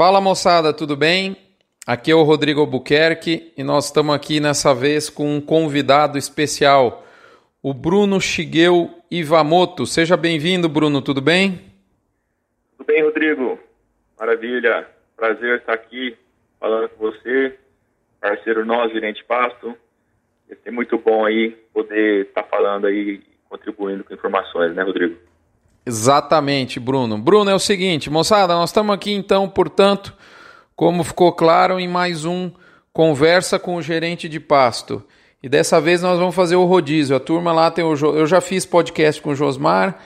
Fala moçada, tudo bem? Aqui é o Rodrigo Albuquerque e nós estamos aqui nessa vez com um convidado especial, o Bruno Shigeu Ivamoto. Seja bem-vindo, Bruno, tudo bem? Tudo bem, Rodrigo. Maravilha. Prazer estar aqui falando com você, parceiro nosso, gerente Pasto. É muito bom aí poder estar falando aí, contribuindo com informações, né, Rodrigo? Exatamente, Bruno. Bruno, é o seguinte, moçada, nós estamos aqui então, portanto, como ficou claro, em mais um Conversa com o Gerente de Pasto. E dessa vez nós vamos fazer o rodízio. A turma lá tem o. Eu já fiz podcast com o Josmar,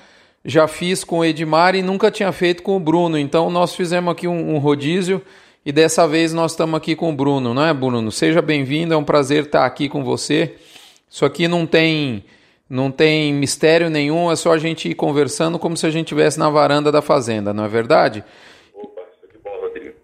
já fiz com o Edmar e nunca tinha feito com o Bruno. Então nós fizemos aqui um, um rodízio e dessa vez nós estamos aqui com o Bruno, não é, Bruno? Seja bem-vindo, é um prazer estar aqui com você. Isso aqui não tem não tem mistério nenhum, é só a gente ir conversando como se a gente estivesse na varanda da fazenda, não é verdade? Opa, Rodrigo.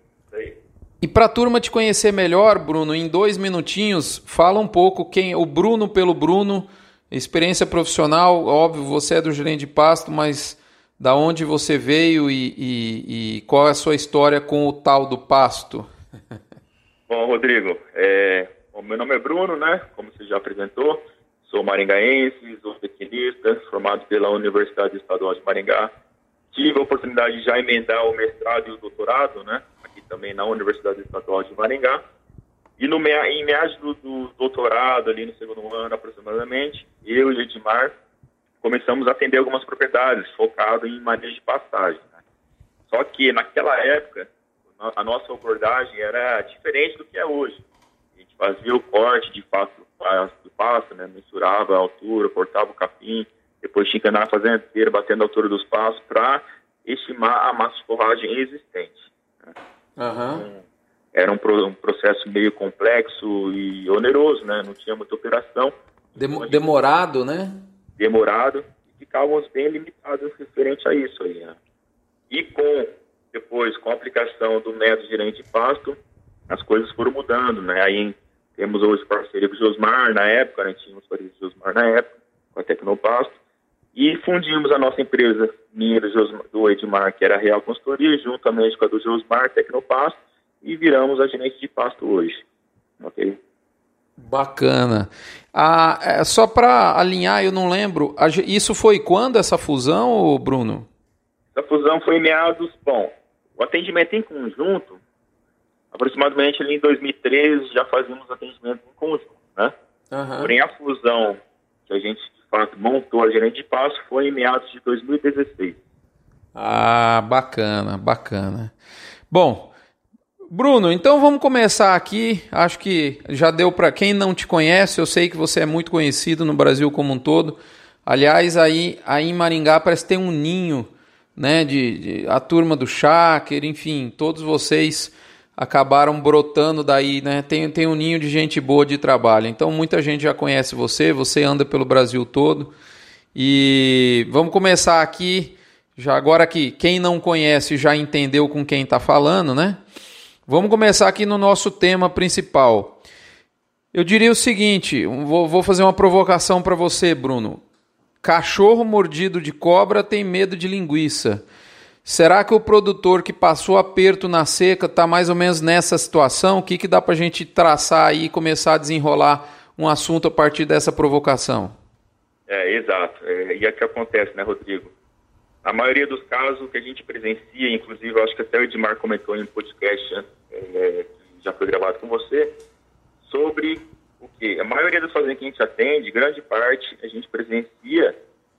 E para a turma te conhecer melhor, Bruno, em dois minutinhos, fala um pouco quem o Bruno pelo Bruno, experiência profissional, óbvio, você é do gerente de pasto, mas da onde você veio e, e, e qual é a sua história com o tal do pasto? Bom, Rodrigo, é, o meu nome é Bruno, né? Como você já apresentou. Sou maringaense, sou pequenista, formado pela Universidade Estadual de Maringá. Tive a oportunidade de já emendar o mestrado e o doutorado, né? Aqui também na Universidade Estadual de Maringá. E no, em meados do, do doutorado, ali no segundo ano aproximadamente, eu e Edmar começamos a atender algumas propriedades, focado em manejo de pastagem. Né? Só que naquela época, a nossa abordagem era diferente do que é hoje. A gente fazia o corte de fato do pasto, né? mensurava a altura, cortava o capim, depois tinha que andar fazendo inteira, batendo a altura dos pastos para estimar a massa de forragem existente. Né? Uhum. era um, um, processo meio complexo e oneroso, né? não tinha muita operação. Dem demorado, né? Demorado e ficávamos bem limitados referente a isso aí. Né? E com, depois, com a aplicação do método gerente de pasto, as coisas foram mudando, né? Aí temos hoje parceria com o Josmar na época, né? tínhamos parceria com o Josmar na época, com a Tecnopasto, e fundimos a nossa empresa, minha do, do Edmar, que era a Real Consultoria, juntamente com a do Josmar, Tecnopasto, e viramos a gerente de pasto hoje. Ok? Bacana. Ah, é, só para alinhar, eu não lembro, isso foi quando essa fusão, Bruno? Essa fusão foi em meados, bom, o atendimento em conjunto aproximadamente ali em 2013 já fazíamos atendimento em conjunto, né? Uhum. Porém, a fusão que a gente, de fato, montou a gerente de passo foi em meados de 2016. Ah, bacana, bacana. Bom, Bruno, então vamos começar aqui. Acho que já deu para quem não te conhece, eu sei que você é muito conhecido no Brasil como um todo. Aliás, aí, aí em Maringá parece ter um ninho, né, de, de a turma do Cháquer, enfim, todos vocês acabaram brotando daí, né? Tem, tem um ninho de gente boa de trabalho. Então muita gente já conhece você, você anda pelo Brasil todo. E vamos começar aqui, já agora que quem não conhece já entendeu com quem está falando, né? Vamos começar aqui no nosso tema principal. Eu diria o seguinte, vou, vou fazer uma provocação para você, Bruno. Cachorro mordido de cobra tem medo de linguiça. Será que o produtor que passou aperto na seca está mais ou menos nessa situação? O que, que dá para a gente traçar aí e começar a desenrolar um assunto a partir dessa provocação? É, exato. É, e é que acontece, né, Rodrigo? A maioria dos casos que a gente presencia, inclusive, acho que até o Edmar comentou em um podcast né, é, que já foi gravado com você, sobre o que a maioria das fazendas que a gente atende, grande parte, a gente presencia,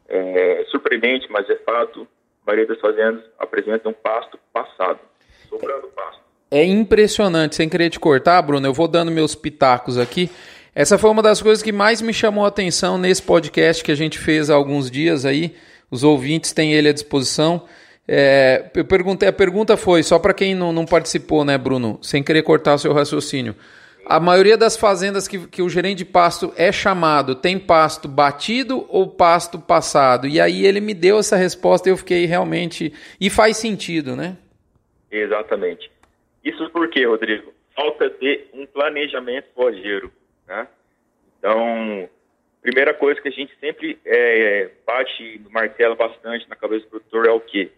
é, surpreendente, mas é fato, a maioria das fazendas apresentam pasto passado, sobrando pasto. É impressionante, sem querer te cortar, Bruno, eu vou dando meus pitacos aqui. Essa foi uma das coisas que mais me chamou a atenção nesse podcast que a gente fez há alguns dias aí. Os ouvintes têm ele à disposição. É, eu perguntei, a pergunta foi, só para quem não, não participou, né, Bruno? Sem querer cortar o seu raciocínio. A maioria das fazendas que, que o gerente de pasto é chamado tem pasto batido ou pasto passado? E aí ele me deu essa resposta e eu fiquei realmente. E faz sentido, né? Exatamente. Isso porque, Rodrigo? Falta de um planejamento forjeiro. Né? Então, primeira coisa que a gente sempre é, bate no martelo bastante na cabeça do produtor é o quê?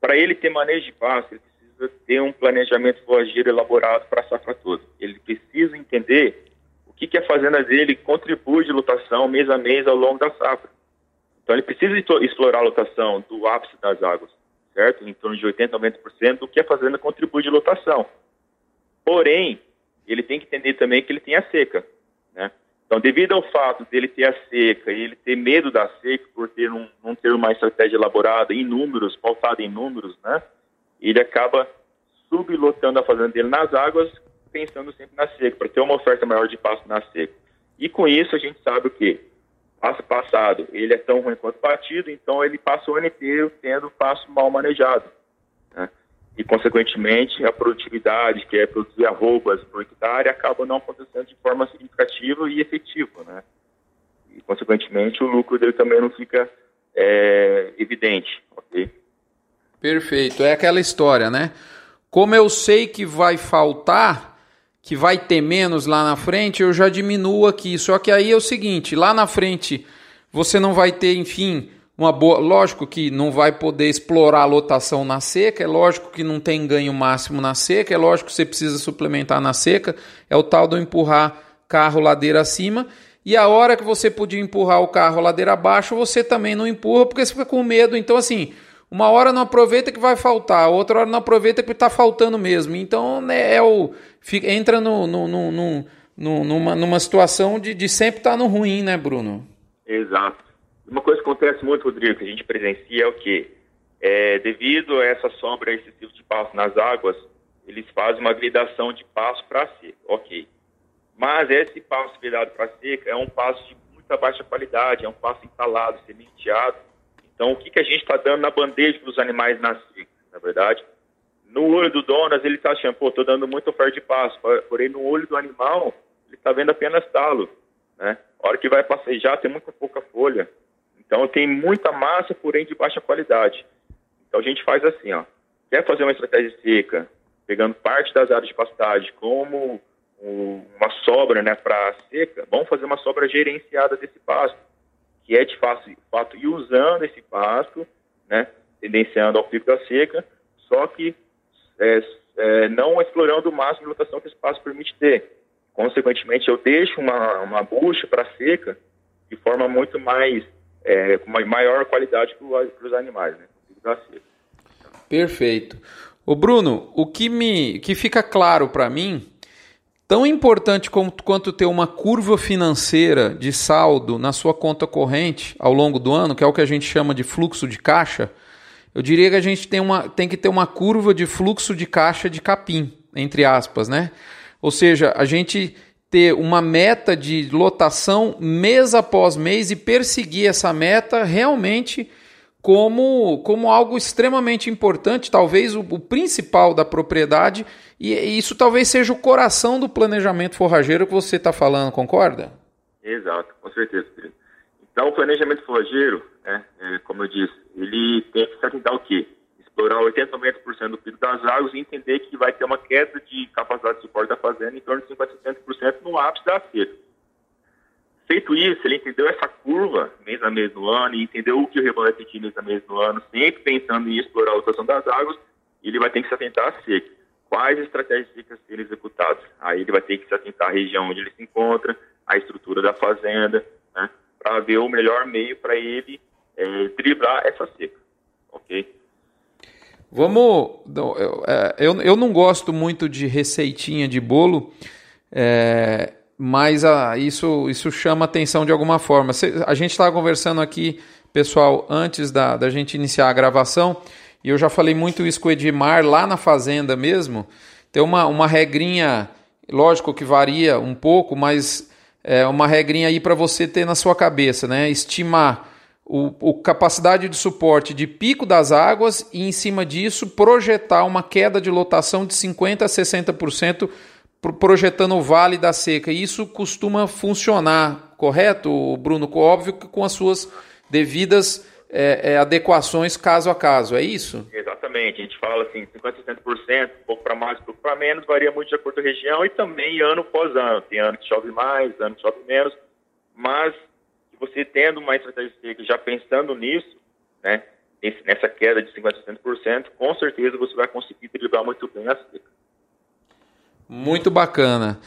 Para ele ter manejo de pasto, ele precisa ter um planejamento forrageiro elaborado para a safra toda. Ele precisa entender o que, que a fazenda dele contribui de lotação mês a mês ao longo da safra. Então ele precisa explorar a lotação do ápice das águas, certo? Em torno de 80% a 90% do que a fazenda contribui de lotação. Porém, ele tem que entender também que ele tem a seca, né? Então, devido ao fato dele ter a seca e ele ter medo da seca por ter um, não ter uma estratégia elaborada em números, pautada em números, né? Ele acaba sublotando a fazenda dele nas águas, pensando sempre na seca, para ter uma oferta maior de pasto na seca. E com isso a gente sabe o? Passo passado, ele é tão ruim quanto batido, então ele passa o ano inteiro tendo pasto mal manejado e, consequentemente, a produtividade, que é produzir arrobas por hectare, acaba não acontecendo de forma significativa e efetiva, né? E, consequentemente, o lucro dele também não fica é, evidente, ok? Perfeito. É aquela história, né? Como eu sei que vai faltar, que vai ter menos lá na frente, eu já diminuo aqui. Só que aí é o seguinte, lá na frente você não vai ter, enfim, uma boa. Lógico que não vai poder explorar a lotação na seca, é lógico que não tem ganho máximo na seca, é lógico que você precisa suplementar na seca, é o tal do empurrar carro ladeira acima. E a hora que você podia empurrar o carro ladeira abaixo, você também não empurra porque você fica com medo. Então, assim, uma hora não aproveita que vai faltar, outra hora não aproveita que está faltando mesmo. Então, né, é o, fica, entra no, no, no, no, numa, numa situação de, de sempre estar tá no ruim, né, Bruno? Exato. Uma coisa que acontece muito, Rodrigo, que a gente presencia é o quê? É, devido a essa sombra excessiva de passo nas águas, eles fazem uma gradação de passo para seca, ok. Mas esse passo virado para seca é um passo de muita baixa qualidade, é um passo instalado, sementeado. Então, o que, que a gente está dando na bandeja para os animais na seca, na verdade? No olho do Donas, ele está achando, pô, estou dando muita oferta de passo, porém no olho do animal, ele está vendo apenas talo, né? A hora que vai passejar, tem muita pouca folha. Então tem muita massa, porém de baixa qualidade. Então a gente faz assim, ó. Quer fazer uma estratégia seca, pegando parte das áreas de pastagem como uma sobra, né, para seca, vamos fazer uma sobra gerenciada desse pasto, que é de fato ir usando esse pasto, né, tendenciando ao pico da seca, só que é, é, não explorando o máximo de lotação que esse pasto permite ter. Consequentemente, eu deixo uma, uma bucha para seca de forma muito mais é, com uma maior qualidade para os animais, né? Perfeito. O Bruno, o que me que fica claro para mim, tão importante como, quanto ter uma curva financeira de saldo na sua conta corrente ao longo do ano, que é o que a gente chama de fluxo de caixa, eu diria que a gente tem, uma, tem que ter uma curva de fluxo de caixa de capim, entre aspas, né? Ou seja, a gente ter uma meta de lotação mês após mês e perseguir essa meta realmente como, como algo extremamente importante, talvez o, o principal da propriedade, e, e, isso talvez seja o coração do planejamento forrageiro que você está falando, concorda? Exato, com certeza. Então, o planejamento forrageiro, né, é, como eu disse, ele tem que se atentar ao quê? explorar 80 ou 90% do PIB das águas e entender que vai ter uma queda de capacidade de suporte da fazenda em torno de 50% a 60% no ápice da seca. Feito isso, ele entendeu essa curva mês a mês no ano e entendeu o que o rebanho vai sentir mês a mês no ano, sempre pensando em explorar a lotação das águas, ele vai ter que se atentar à seca. Quais estratégias secas serem executadas? Aí ele vai ter que se atentar à região onde ele se encontra, à estrutura da fazenda, né, para ver o melhor meio para ele é, driblar essa seca. Ok? Vamos. É, eu, eu não gosto muito de receitinha de bolo, é, mas a, isso, isso chama atenção de alguma forma. A gente estava conversando aqui, pessoal, antes da, da gente iniciar a gravação, e eu já falei muito isso com o Edmar lá na fazenda mesmo. Tem uma, uma regrinha, lógico que varia um pouco, mas é uma regrinha aí para você ter na sua cabeça, né? Estimar o, o, capacidade de suporte de pico das águas e, em cima disso, projetar uma queda de lotação de 50% a 60%, projetando o vale da seca. Isso costuma funcionar, correto, Bruno? Óbvio que com as suas devidas é, é, adequações caso a caso, é isso? Exatamente, a gente fala assim, 50% a 60%, um pouco para mais, um pouco para menos, varia muito de acordo com a região e também ano após ano. Tem ano que chove mais, ano que chove menos, mas você tendo uma estratégia seca já pensando nisso, né, nessa queda de 50% a 60%, com certeza você vai conseguir driblar muito bem a seca. Muito bacana.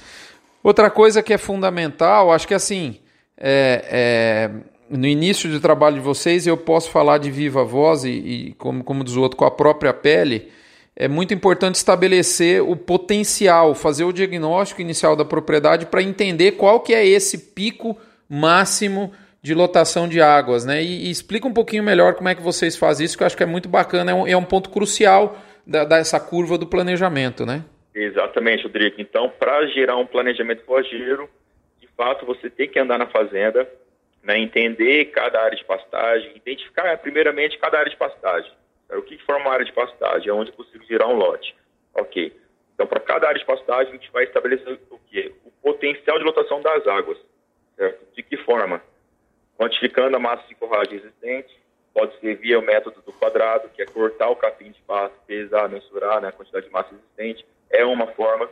Outra coisa que é fundamental, acho que assim, é, é, no início do trabalho de vocês, eu posso falar de viva voz e, e como, como diz o outro, com a própria pele, é muito importante estabelecer o potencial, fazer o diagnóstico inicial da propriedade para entender qual que é esse pico máximo de lotação de águas, né? E, e, explica um pouquinho melhor como é que vocês fazem isso, que eu acho que é muito bacana, é um, é um ponto crucial da, dessa curva do planejamento, né? Exatamente, Rodrigo. Então, para gerar um planejamento forrageiro, de fato, você tem que andar na fazenda, né, entender cada área de pastagem, identificar primeiramente cada área de pastagem. O que forma uma área de pastagem? É onde é possível gerar um lote. Ok. Então, para cada área de pastagem, a gente vai estabelecer o quê? O potencial de lotação das águas. Certo? De que forma? Quantificando a massa de forragem existente, pode ser via o método do quadrado, que é cortar o capim de pasto, pesar, mensurar né, a quantidade de massa existente, é uma forma.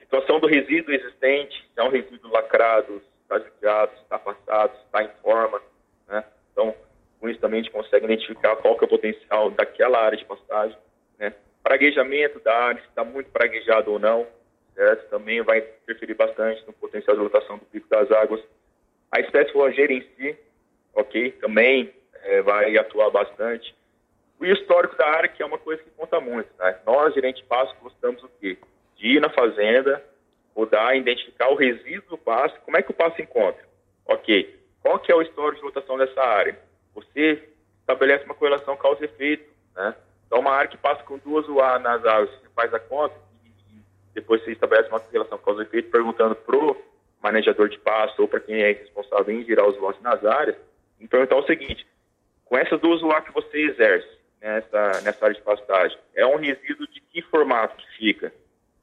Situação do resíduo existente, se é um resíduo lacrado, está judiado, está passado, está em forma. Né? Então, com isso também a gente consegue identificar qual que é o potencial daquela área de pastagem. Né? Praguejamento da área, se está muito praguejado ou não, certo? também vai interferir bastante no potencial de lotação do pico das águas. A espécie forrageira em si, ok, também é, vai atuar bastante. O histórico da área, que é uma coisa que conta muito. Né? Nós, gerente passo, gostamos o quê? De ir na fazenda, rodar, identificar o resíduo do passo. Como é que o passo encontra? Ok, qual que é o histórico de lotação dessa área? Você estabelece uma correlação causa-efeito. Né? Então, uma área que passa com duas UA nas áreas, você faz a conta e depois você estabelece uma relação causa-efeito perguntando para o manejador de pasto ou para quem é responsável em girar os lotes nas áreas, então é o seguinte, com essas duas UA que você exerce nessa, nessa área de pastagem, é um resíduo de que formato que fica?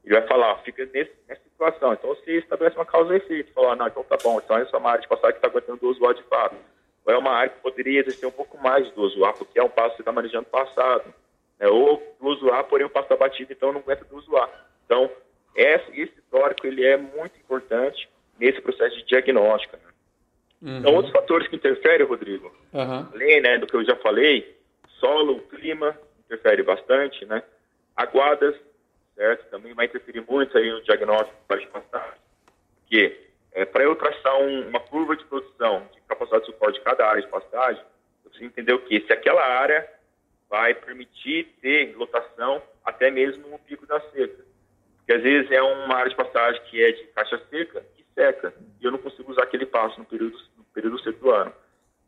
Ele vai falar, fica nesse, nessa situação. Então você estabelece uma causa e efeito, falar, não, então tá bom, então essa é uma área de pastagem que está aguentando duas UA de fato. Ou é uma área que poderia exercer um pouco mais de duas UA, porque é um passo que você está manejando passado. Né? Ou duas UA, porém o passo está batido, então não aguenta duas UA. Então, esse histórico ele é muito importante nesse processo de diagnóstico. Né? Uhum. Então, outros fatores que interferem, Rodrigo, uhum. além né, do que eu já falei, solo, clima, interfere bastante, né? Aguadas, certo? Também vai interferir muito aí no diagnóstico para passar. Porque é, para eu traçar um, uma curva de produção de capacidade de suporte de cada área de pastagem, eu preciso entender o que? Se aquela área vai permitir ter lotação até mesmo no pico da seca. Porque às vezes é uma área de pastagem que é de caixa seca e eu não consigo usar aquele passo no período, no período seco do ano.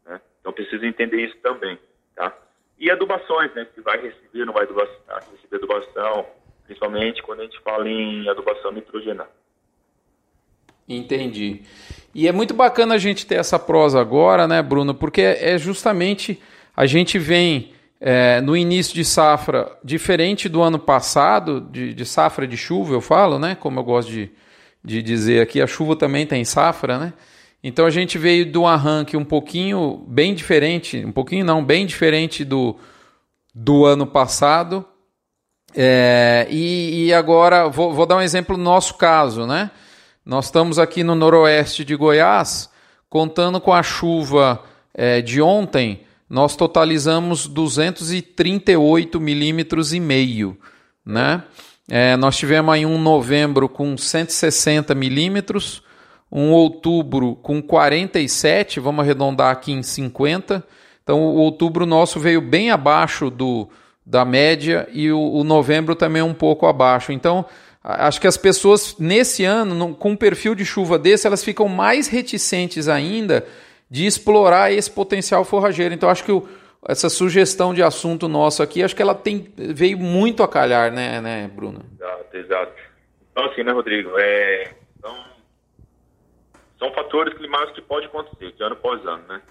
Né? Então preciso entender isso também. Tá? E adubações, né? Se vai receber, não vai adubação, receber adubação, principalmente quando a gente fala em adubação nitrogenada. Entendi. E é muito bacana a gente ter essa prosa agora, né, Bruno? Porque é justamente a gente vem é, no início de safra, diferente do ano passado, de, de, safra de chuva, eu falo, né? Como eu gosto de, de dizer aqui, a chuva também tem safra, né? Então a gente veio do arranque um pouquinho bem diferente, um pouquinho não, bem diferente do, do ano passado. É, e, e, agora vou, vou, dar um exemplo no nosso caso, né? Nós estamos aqui no noroeste de Goiás, contando com a chuva é, de ontem, nós totalizamos 238 milímetros e meio, né? É, nós tivemos aí um novembro com 160 milímetros, um outubro com 47, vamos arredondar aqui em 50. Então o outubro nosso veio bem abaixo do, da média e o, o novembro também um pouco abaixo. Então acho que as pessoas nesse ano, com um perfil de chuva desse, elas ficam mais reticentes ainda de explorar esse potencial forrageiro. Então acho que o, essa sugestão de assunto nosso aqui, acho que ela tem, veio muito a calhar, né, né Bruno? Exato, exato. Então, assim, né, Rodrigo? É, são, são fatores climáticos que podem acontecer, de ano após ano, né?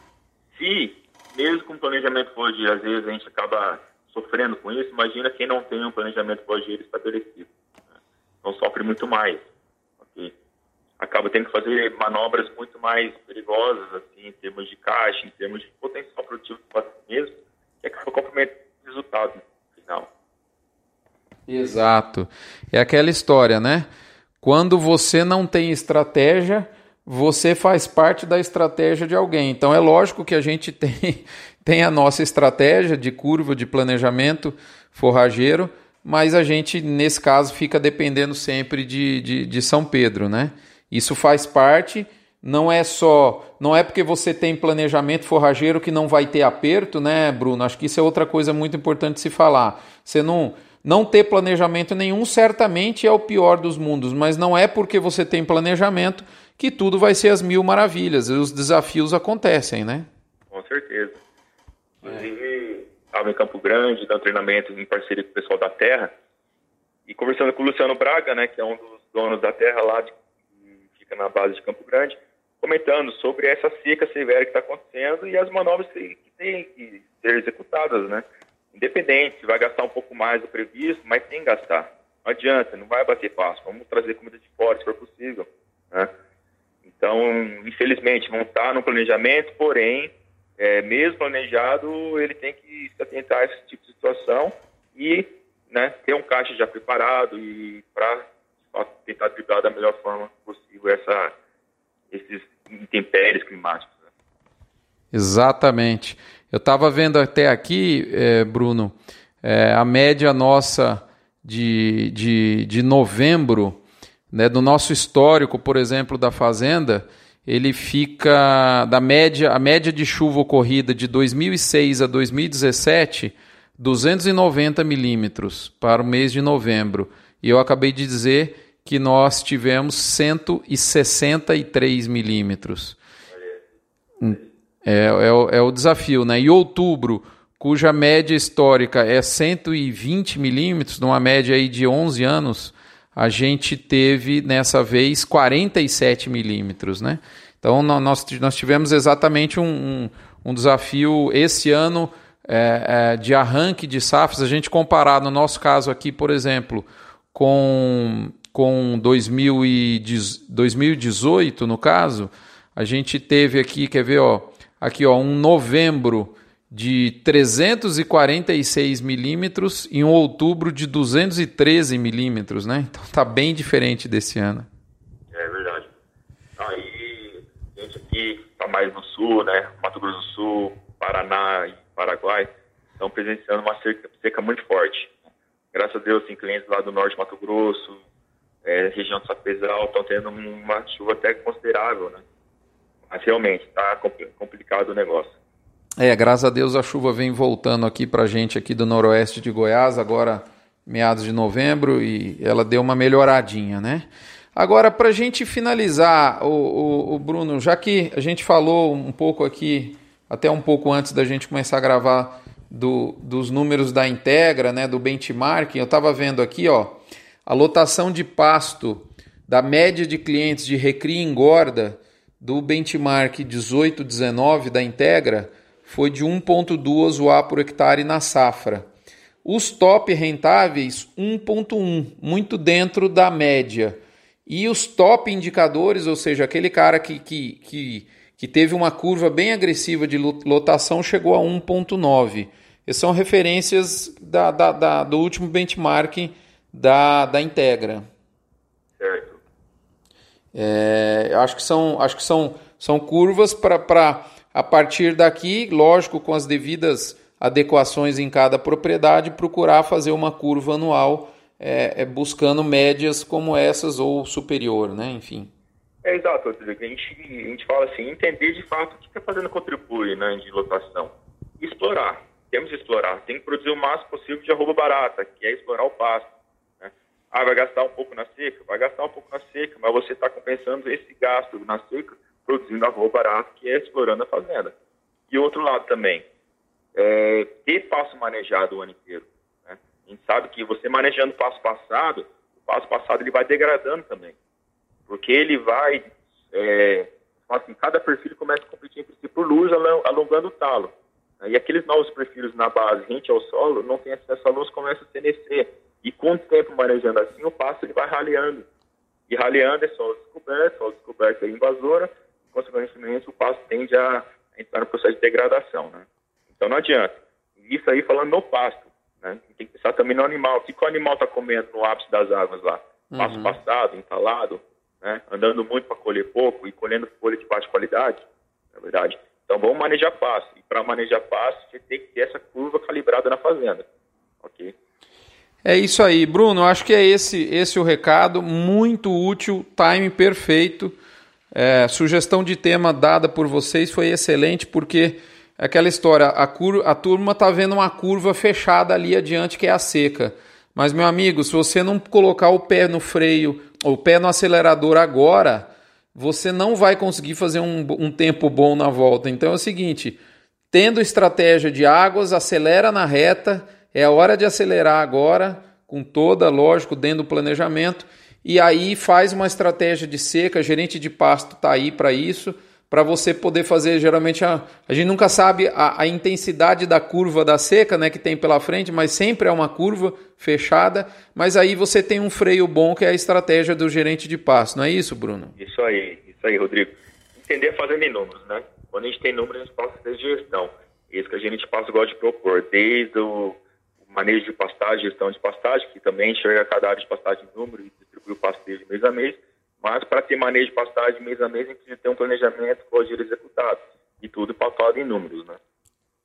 Se, mesmo com planejamento forrageiro, às vezes a gente acaba sofrendo com isso, imagina quem não tem um planejamento forrageiro estabelecido. Né? Então, sofre muito mais acaba tendo que fazer manobras muito mais perigosas, assim, em termos de caixa, em termos de potencial produtivo do mesmo, que acaba comprometendo o resultado final. Exato. É aquela história, né? Quando você não tem estratégia, você faz parte da estratégia de alguém. Então é lógico que a gente tem, tem a nossa estratégia de curva de planejamento forrageiro, mas a gente, nesse caso, fica dependendo sempre de, de, de São Pedro, né? Isso faz parte, não é só. Não é porque você tem planejamento forrageiro que não vai ter aperto, né, Bruno? Acho que isso é outra coisa muito importante se falar. Você não. Não ter planejamento nenhum certamente é o pior dos mundos, mas não é porque você tem planejamento que tudo vai ser as mil maravilhas. Os desafios acontecem, né? Com certeza. Inclusive, estava em Campo Grande, dando treinamento em parceria com o pessoal da Terra, e conversando com o Luciano Braga, né, que é um dos donos da Terra lá, de, fica na base de Campo Grande, comentando sobre essa seca severa que está acontecendo e as manobras que, têm que ser executadas, né? Independente, vai gastar um pouco mais do previsto, mas tem que gastar. Não adianta, não vai bater passo. Vamos trazer comida de fora, se for possível. Né? Então, infelizmente, não está no planejamento, porém, é, mesmo planejado, ele tem que se atentar a esse tipo de situação e né, ter um caixa já preparado e para tentar driblar da melhor forma essa, esses intempéries climáticos. Né? Exatamente. Eu estava vendo até aqui, é, Bruno, é, a média nossa de, de, de novembro, né, do nosso histórico, por exemplo, da Fazenda, ele fica da média, a média de chuva ocorrida de 2006 a 2017, 290 milímetros para o mês de novembro. E eu acabei de dizer que nós tivemos 163 milímetros. É, é, é, o desafio, né? E outubro, cuja média histórica é 120 milímetros, numa média aí de 11 anos, a gente teve nessa vez 47 milímetros, né? Então nós, nós tivemos exatamente um, um, um desafio esse ano é, é, de arranque de safras. A gente comparar no nosso caso aqui, por exemplo, com, com 2018, no caso, a gente teve aqui, quer ver, ó, aqui ó, um novembro de 346 milímetros e um outubro de 213 milímetros, né? Então tá bem diferente desse ano. É verdade. Aí, gente aqui tá mais no sul, né? Mato Grosso do Sul, Paraná e Paraguai estão presenciando uma seca, seca muito forte. Graças a Deus, tem clientes lá do norte de Mato Grosso, é, região do Sapezal, estão tendo uma chuva até considerável, né? Mas realmente está complicado o negócio. É, graças a Deus a chuva vem voltando aqui para gente aqui do noroeste de Goiás, agora meados de novembro, e ela deu uma melhoradinha, né? Agora, para a gente finalizar, o, o, o, Bruno, já que a gente falou um pouco aqui, até um pouco antes da gente começar a gravar do, dos números da Integra, né, do benchmarking, eu estava vendo aqui, ó, a lotação de pasto da média de clientes de recria engorda do benchmark 18-19 da Integra foi de 1,2 UA por hectare na safra. Os top rentáveis, 1,1, muito dentro da média. E os top indicadores, ou seja, aquele cara que, que, que, que teve uma curva bem agressiva de lotação, chegou a 1,9. Essas são referências da, da, da, do último benchmarking da, da Integra. Certo. É, acho que são, acho que são, são curvas para a partir daqui, lógico, com as devidas adequações em cada propriedade, procurar fazer uma curva anual é, é buscando médias como essas ou superior, né? Enfim. É exato, a gente, a gente fala assim, entender de fato o que está fazendo contribui né, de lotação. Explorar, temos que explorar, tem que produzir o máximo possível de arroba barata, que é explorar o pasto. Né? Ah, vai gastar um pouco na seca? Vai gastar um pouco na seca, mas você está compensando esse gasto na seca produzindo arroz barato, que é explorando a fazenda. E outro lado também, é, ter passo manejado o ano inteiro. Né? A gente sabe que você manejando o passo passado, o passo passado ele vai degradando também. Porque ele vai, é, assim, cada perfil começa a competir entre si por luz, alongando o talo. E aqueles novos perfis na base, rente ao solo, não tem acesso à luz, começa a senecer. E com o tempo manejando assim, o passo ele vai raleando. E raleando é solo descoberto, solo descoberto é invasora, consequentemente o pasto tende a entrar no processo de degradação, né? Então não adianta. Isso aí falando no pasto, né? Tem que pensar também no animal. O que, que o animal está comendo no ápice das águas lá? Pasto uhum. pastado, entalado, né? andando muito para colher pouco e colhendo folha de baixa qualidade, na verdade. Então vamos manejar pasto. E para manejar pasto, você tem que ter essa curva calibrada na fazenda. É isso aí, Bruno. Acho que é esse, esse o recado. Muito útil, time perfeito. É, sugestão de tema dada por vocês foi excelente, porque aquela história, a, cur, a turma está vendo uma curva fechada ali adiante, que é a seca. Mas, meu amigo, se você não colocar o pé no freio, o pé no acelerador agora, você não vai conseguir fazer um, um tempo bom na volta. Então é o seguinte: tendo estratégia de águas, acelera na reta, é a hora de acelerar agora, com toda, lógico, dentro do planejamento, e aí faz uma estratégia de seca, gerente de pasto está aí para isso para você poder fazer geralmente a, a gente nunca sabe a, a, intensidade da curva da seca né que tem pela frente mas sempre é uma curva fechada mas aí você tem um freio bom que é a estratégia do gerente de passo não é isso Bruno? Isso aí isso aí Rodrigo. Entender fazendo em números né? Quando a gente tem números a gente passa de gestão. Isso que a gente passa gosta de propor desde o manejo de pastagem gestão de pastagem que também enxerga cada área de pastagem em número e distribui o pastejo mês a mês mas para ter manejo de pastagem mês a mês, a gente precisa ter um planejamento com o executado. E tudo pautado em números, né?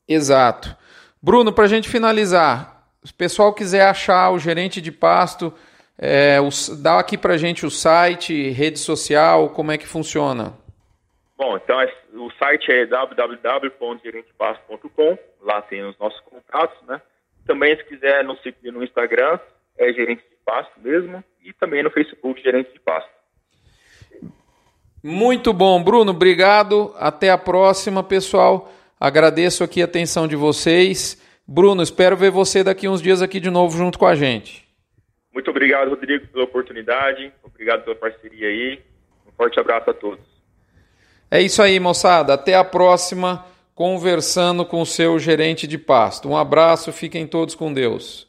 Exato. Bruno, para a gente finalizar, se o pessoal quiser achar o gerente de pasto, é, o, dá aqui para a gente o site, rede social, como é que funciona? Bom, então é, o site é www.gerentepasto.com, lá tem os nossos contatos, né? Também, se quiser nos seguir no Instagram, é Gerente de Pasto mesmo, e também no Facebook, Gerente de Pasto. Muito bom, Bruno. Obrigado. Até a próxima, pessoal. Agradeço aqui a atenção de vocês. Bruno, espero ver você daqui uns dias aqui de novo junto com a gente. Muito obrigado, Rodrigo, pela oportunidade. Obrigado pela parceria aí. Um forte abraço a todos. É isso aí, moçada. Até a próxima, conversando com o seu gerente de pasto. Um abraço, fiquem todos com Deus.